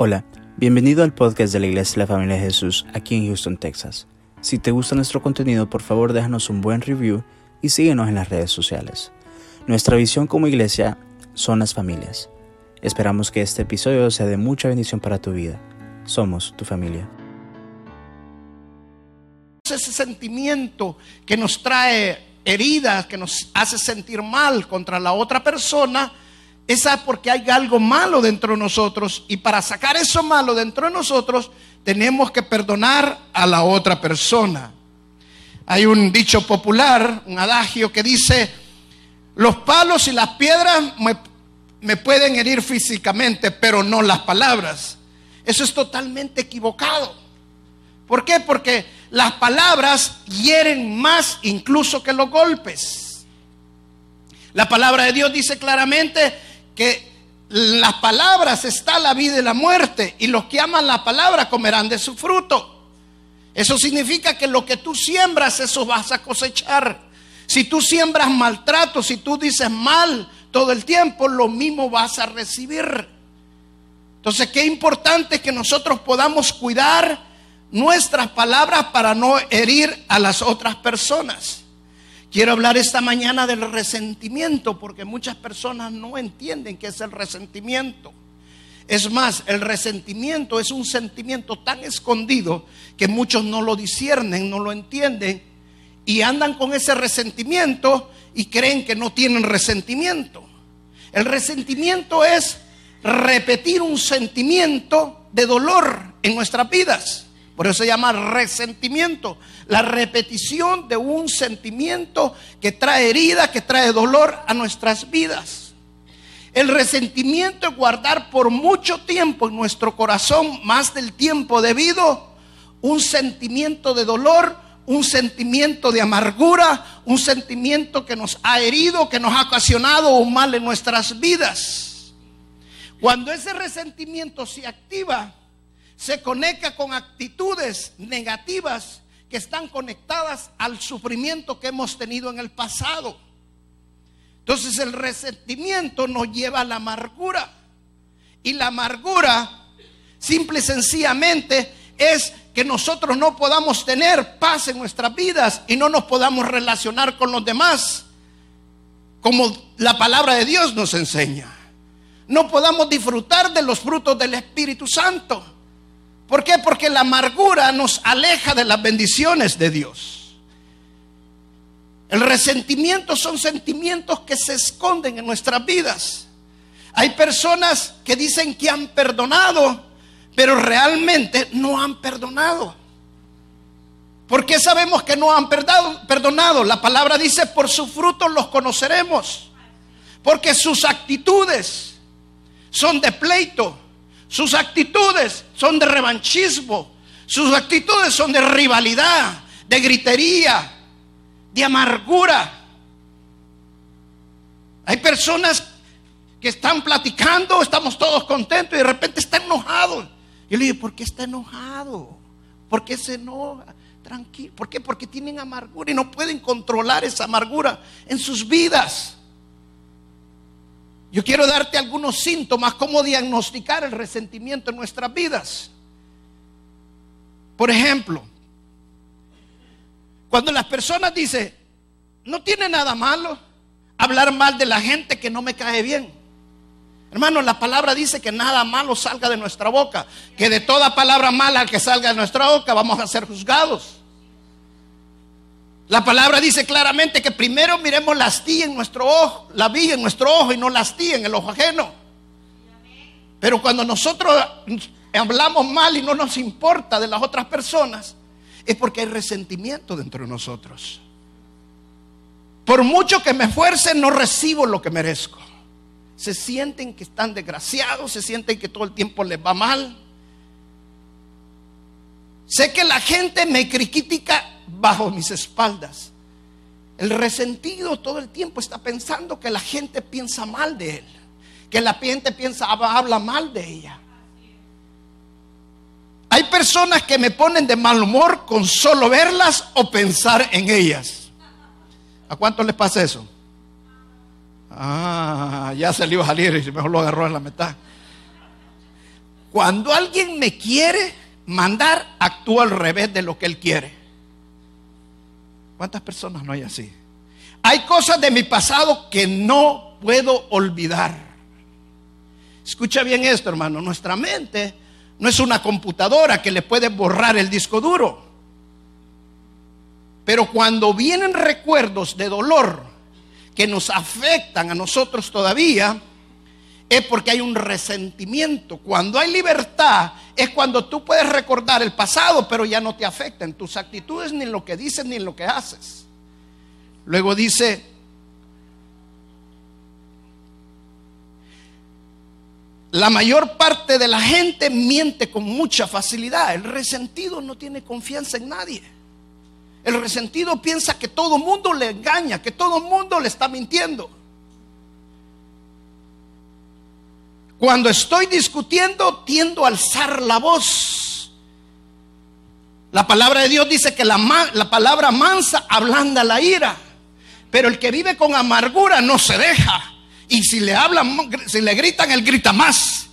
Hola, bienvenido al podcast de la Iglesia de la Familia de Jesús aquí en Houston, Texas. Si te gusta nuestro contenido, por favor déjanos un buen review y síguenos en las redes sociales. Nuestra visión como iglesia son las familias. Esperamos que este episodio sea de mucha bendición para tu vida. Somos tu familia. Ese sentimiento que nos trae heridas, que nos hace sentir mal contra la otra persona, es porque hay algo malo dentro de nosotros y para sacar eso malo dentro de nosotros tenemos que perdonar a la otra persona. Hay un dicho popular, un adagio que dice, los palos y las piedras me, me pueden herir físicamente, pero no las palabras. Eso es totalmente equivocado. ¿Por qué? Porque las palabras hieren más incluso que los golpes. La palabra de Dios dice claramente que las palabras está la vida y la muerte, y los que aman la palabra comerán de su fruto. Eso significa que lo que tú siembras, eso vas a cosechar. Si tú siembras maltrato, si tú dices mal todo el tiempo, lo mismo vas a recibir. Entonces, qué importante que nosotros podamos cuidar nuestras palabras para no herir a las otras personas. Quiero hablar esta mañana del resentimiento porque muchas personas no entienden qué es el resentimiento. Es más, el resentimiento es un sentimiento tan escondido que muchos no lo disciernen, no lo entienden y andan con ese resentimiento y creen que no tienen resentimiento. El resentimiento es repetir un sentimiento de dolor en nuestras vidas. Por eso se llama resentimiento. La repetición de un sentimiento que trae herida, que trae dolor a nuestras vidas. El resentimiento es guardar por mucho tiempo en nuestro corazón, más del tiempo debido, un sentimiento de dolor, un sentimiento de amargura, un sentimiento que nos ha herido, que nos ha ocasionado un mal en nuestras vidas. Cuando ese resentimiento se activa, se conecta con actitudes negativas que están conectadas al sufrimiento que hemos tenido en el pasado. Entonces el resentimiento nos lleva a la amargura. Y la amargura, simple y sencillamente, es que nosotros no podamos tener paz en nuestras vidas y no nos podamos relacionar con los demás como la palabra de Dios nos enseña. No podamos disfrutar de los frutos del Espíritu Santo. ¿Por qué? Porque la amargura nos aleja de las bendiciones de Dios. El resentimiento son sentimientos que se esconden en nuestras vidas. Hay personas que dicen que han perdonado, pero realmente no han perdonado. ¿Por qué sabemos que no han perdonado? La palabra dice, por sus frutos los conoceremos. Porque sus actitudes son de pleito, sus actitudes son de revanchismo. Sus actitudes son de rivalidad, de gritería, de amargura. Hay personas que están platicando, estamos todos contentos y de repente está enojado. Yo le digo, ¿por qué está enojado? ¿Por qué se enoja? Tranquilo. ¿Por qué? Porque tienen amargura y no pueden controlar esa amargura en sus vidas. Yo quiero darte algunos síntomas, cómo diagnosticar el resentimiento en nuestras vidas. Por ejemplo, cuando las personas dicen, no tiene nada malo hablar mal de la gente que no me cae bien. Hermano, la palabra dice que nada malo salga de nuestra boca, que de toda palabra mala que salga de nuestra boca vamos a ser juzgados. La palabra dice claramente que primero miremos la astilla en nuestro ojo, la viga en nuestro ojo y no la astilla en el ojo ajeno. Pero cuando nosotros hablamos mal y no nos importa de las otras personas, es porque hay resentimiento dentro de nosotros. Por mucho que me esfuerce, no recibo lo que merezco. Se sienten que están desgraciados, se sienten que todo el tiempo les va mal. Sé que la gente me critica bajo mis espaldas. El resentido todo el tiempo está pensando que la gente piensa mal de él, que la gente piensa habla mal de ella. Hay personas que me ponen de mal humor con solo verlas o pensar en ellas. ¿A cuánto les pasa eso? Ah, ya se le iba a salir y mejor lo agarró en la mitad. Cuando alguien me quiere mandar, actúo al revés de lo que él quiere. ¿Cuántas personas no hay así? Hay cosas de mi pasado que no puedo olvidar. Escucha bien esto, hermano. Nuestra mente no es una computadora que le puede borrar el disco duro. Pero cuando vienen recuerdos de dolor que nos afectan a nosotros todavía, es porque hay un resentimiento. Cuando hay libertad es cuando tú puedes recordar el pasado, pero ya no te afecta en tus actitudes, ni en lo que dices, ni en lo que haces. Luego dice, la mayor parte de la gente miente con mucha facilidad. El resentido no tiene confianza en nadie. El resentido piensa que todo mundo le engaña, que todo mundo le está mintiendo. Cuando estoy discutiendo, tiendo a alzar la voz. La palabra de Dios dice que la, la, palabra mansa ablanda la ira. Pero el que vive con amargura no se deja. Y si le hablan, si le gritan, él grita más.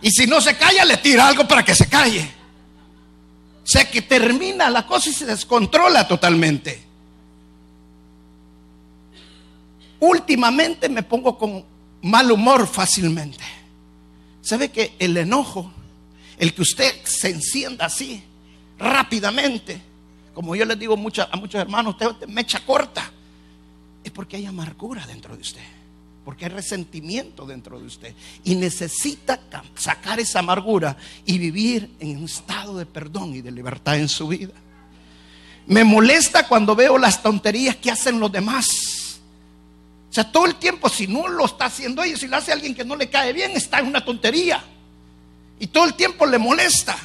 Y si no se calla, le tira algo para que se calle. O sea que termina la cosa y se descontrola totalmente. Últimamente me pongo con mal humor fácilmente. ¿Sabe que el enojo, el que usted se encienda así rápidamente, como yo les digo a muchos hermanos, usted me echa corta, es porque hay amargura dentro de usted porque hay resentimiento dentro de usted y necesita sacar esa amargura y vivir en un estado de perdón y de libertad en su vida. Me molesta cuando veo las tonterías que hacen los demás. Sea, todo el tiempo, si no lo está haciendo ellos, si lo hace alguien que no le cae bien, está en una tontería. Y todo el tiempo le molesta.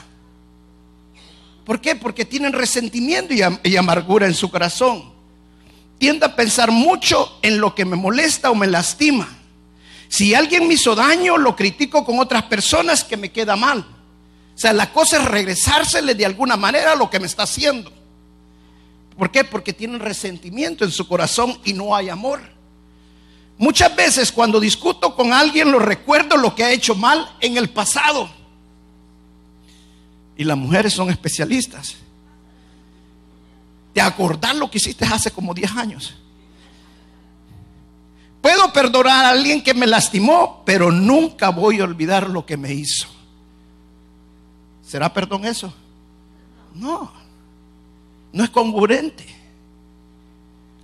¿Por qué? Porque tienen resentimiento y amargura en su corazón tiendo a pensar mucho en lo que me molesta o me lastima. Si alguien me hizo daño, lo critico con otras personas que me queda mal. O sea, la cosa es regresársele de alguna manera a lo que me está haciendo. ¿Por qué? Porque tienen resentimiento en su corazón y no hay amor. Muchas veces cuando discuto con alguien lo recuerdo lo que ha hecho mal en el pasado. Y las mujeres son especialistas de acordar lo que hiciste hace como 10 años. Puedo perdonar a alguien que me lastimó, pero nunca voy a olvidar lo que me hizo. ¿Será perdón eso? No, no es congruente.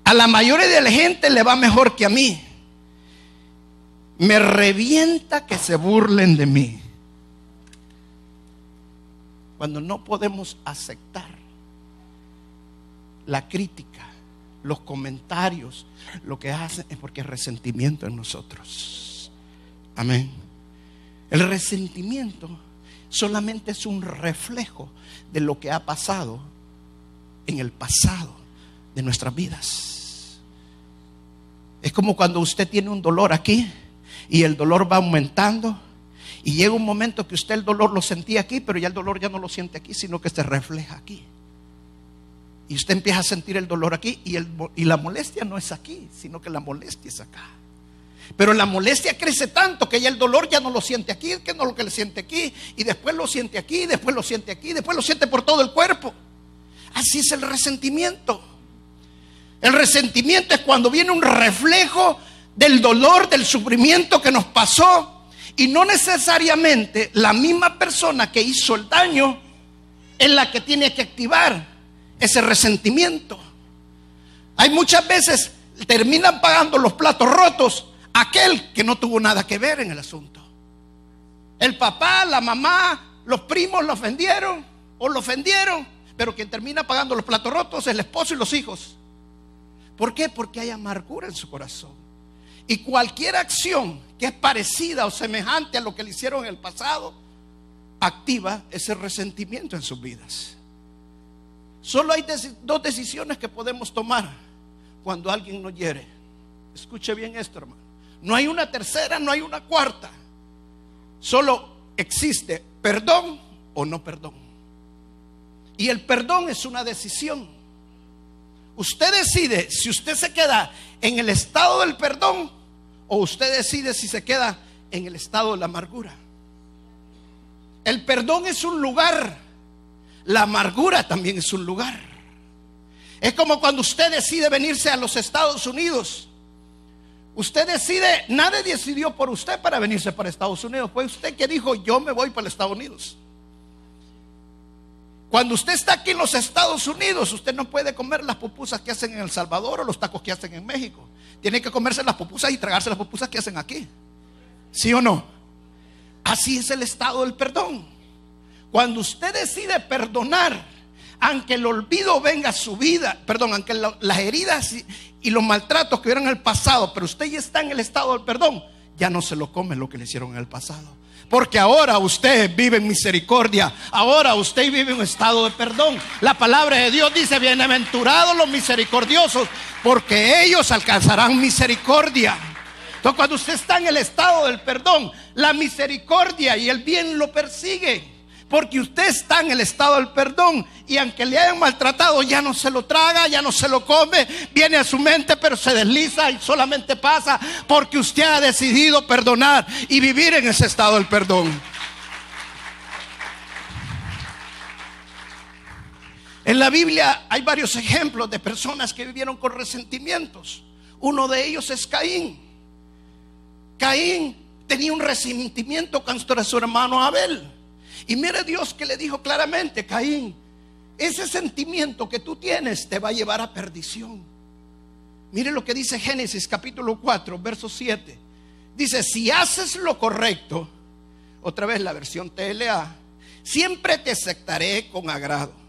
A la mayoría de la gente le va mejor que a mí. Me revienta que se burlen de mí. Cuando no podemos aceptar la crítica, los comentarios, lo que hacen es porque hay resentimiento en nosotros. Amén. El resentimiento solamente es un reflejo de lo que ha pasado en el pasado de nuestras vidas. Es como cuando usted tiene un dolor aquí y el dolor va aumentando y llega un momento que usted el dolor lo sentía aquí, pero ya el dolor ya no lo siente aquí, sino que se refleja aquí. Y usted empieza a sentir el dolor aquí y, el, y la molestia no es aquí, sino que la molestia es acá. Pero la molestia crece tanto que ya el dolor ya no lo siente aquí, que no lo que le siente aquí, y después lo siente aquí, después lo siente aquí, después lo siente por todo el cuerpo. Así es el resentimiento. El resentimiento es cuando viene un reflejo del dolor, del sufrimiento que nos pasó, y no necesariamente la misma persona que hizo el daño es la que tiene que activar ese resentimiento. Hay muchas veces terminan pagando los platos rotos aquel que no tuvo nada que ver en el asunto. El papá, la mamá, los primos lo ofendieron o lo ofendieron, pero quien termina pagando los platos rotos es el esposo y los hijos. ¿Por qué? Porque hay amargura en su corazón. Y cualquier acción que es parecida o semejante a lo que le hicieron en el pasado, activa ese resentimiento en sus vidas. Solo hay dos decisiones que podemos tomar cuando alguien nos hiere. Escuche bien esto, hermano. No hay una tercera, no hay una cuarta. Solo existe perdón o no perdón. Y el perdón es una decisión. Usted decide si usted se queda en el estado del perdón o usted decide si se queda en el estado de la amargura. El perdón es un lugar. La amargura también es un lugar. Es como cuando usted decide venirse a los Estados Unidos. Usted decide, nadie decidió por usted para venirse para Estados Unidos. Fue usted que dijo, yo me voy para Estados Unidos. Cuando usted está aquí en los Estados Unidos, usted no puede comer las pupusas que hacen en El Salvador o los tacos que hacen en México. Tiene que comerse las pupusas y tragarse las pupusas que hacen aquí. ¿Sí o no? Así es el estado del perdón. Cuando usted decide perdonar, aunque el olvido venga a su vida, perdón, aunque las heridas y, los maltratos que hubieran en el pasado, pero usted ya está en el estado del perdón, ya no se lo come lo que le hicieron en el pasado. Porque ahora usted vive en misericordia. Ahora usted vive en un estado de perdón. La palabra de Dios dice, bienaventurados los misericordiosos, porque ellos alcanzarán misericordia. Entonces cuando usted está en el estado del perdón, la misericordia y el bien lo persigue. Porque usted está en el estado del perdón y aunque le hayan maltratado, ya no se lo traga, ya no se lo come, viene a su mente, pero se desliza y solamente pasa porque usted ha decidido perdonar y vivir en ese estado del perdón. En la Biblia hay varios ejemplos de personas que vivieron con resentimientos. Uno de ellos es Caín. Caín tenía un resentimiento contra su hermano Abel. Y mire Dios que le dijo claramente, Caín, ese sentimiento que tú tienes te va a llevar a perdición. Mire lo que dice Génesis capítulo 4, verso 7. Dice, si haces lo correcto, otra vez la versión TLA, siempre te aceptaré con agrado.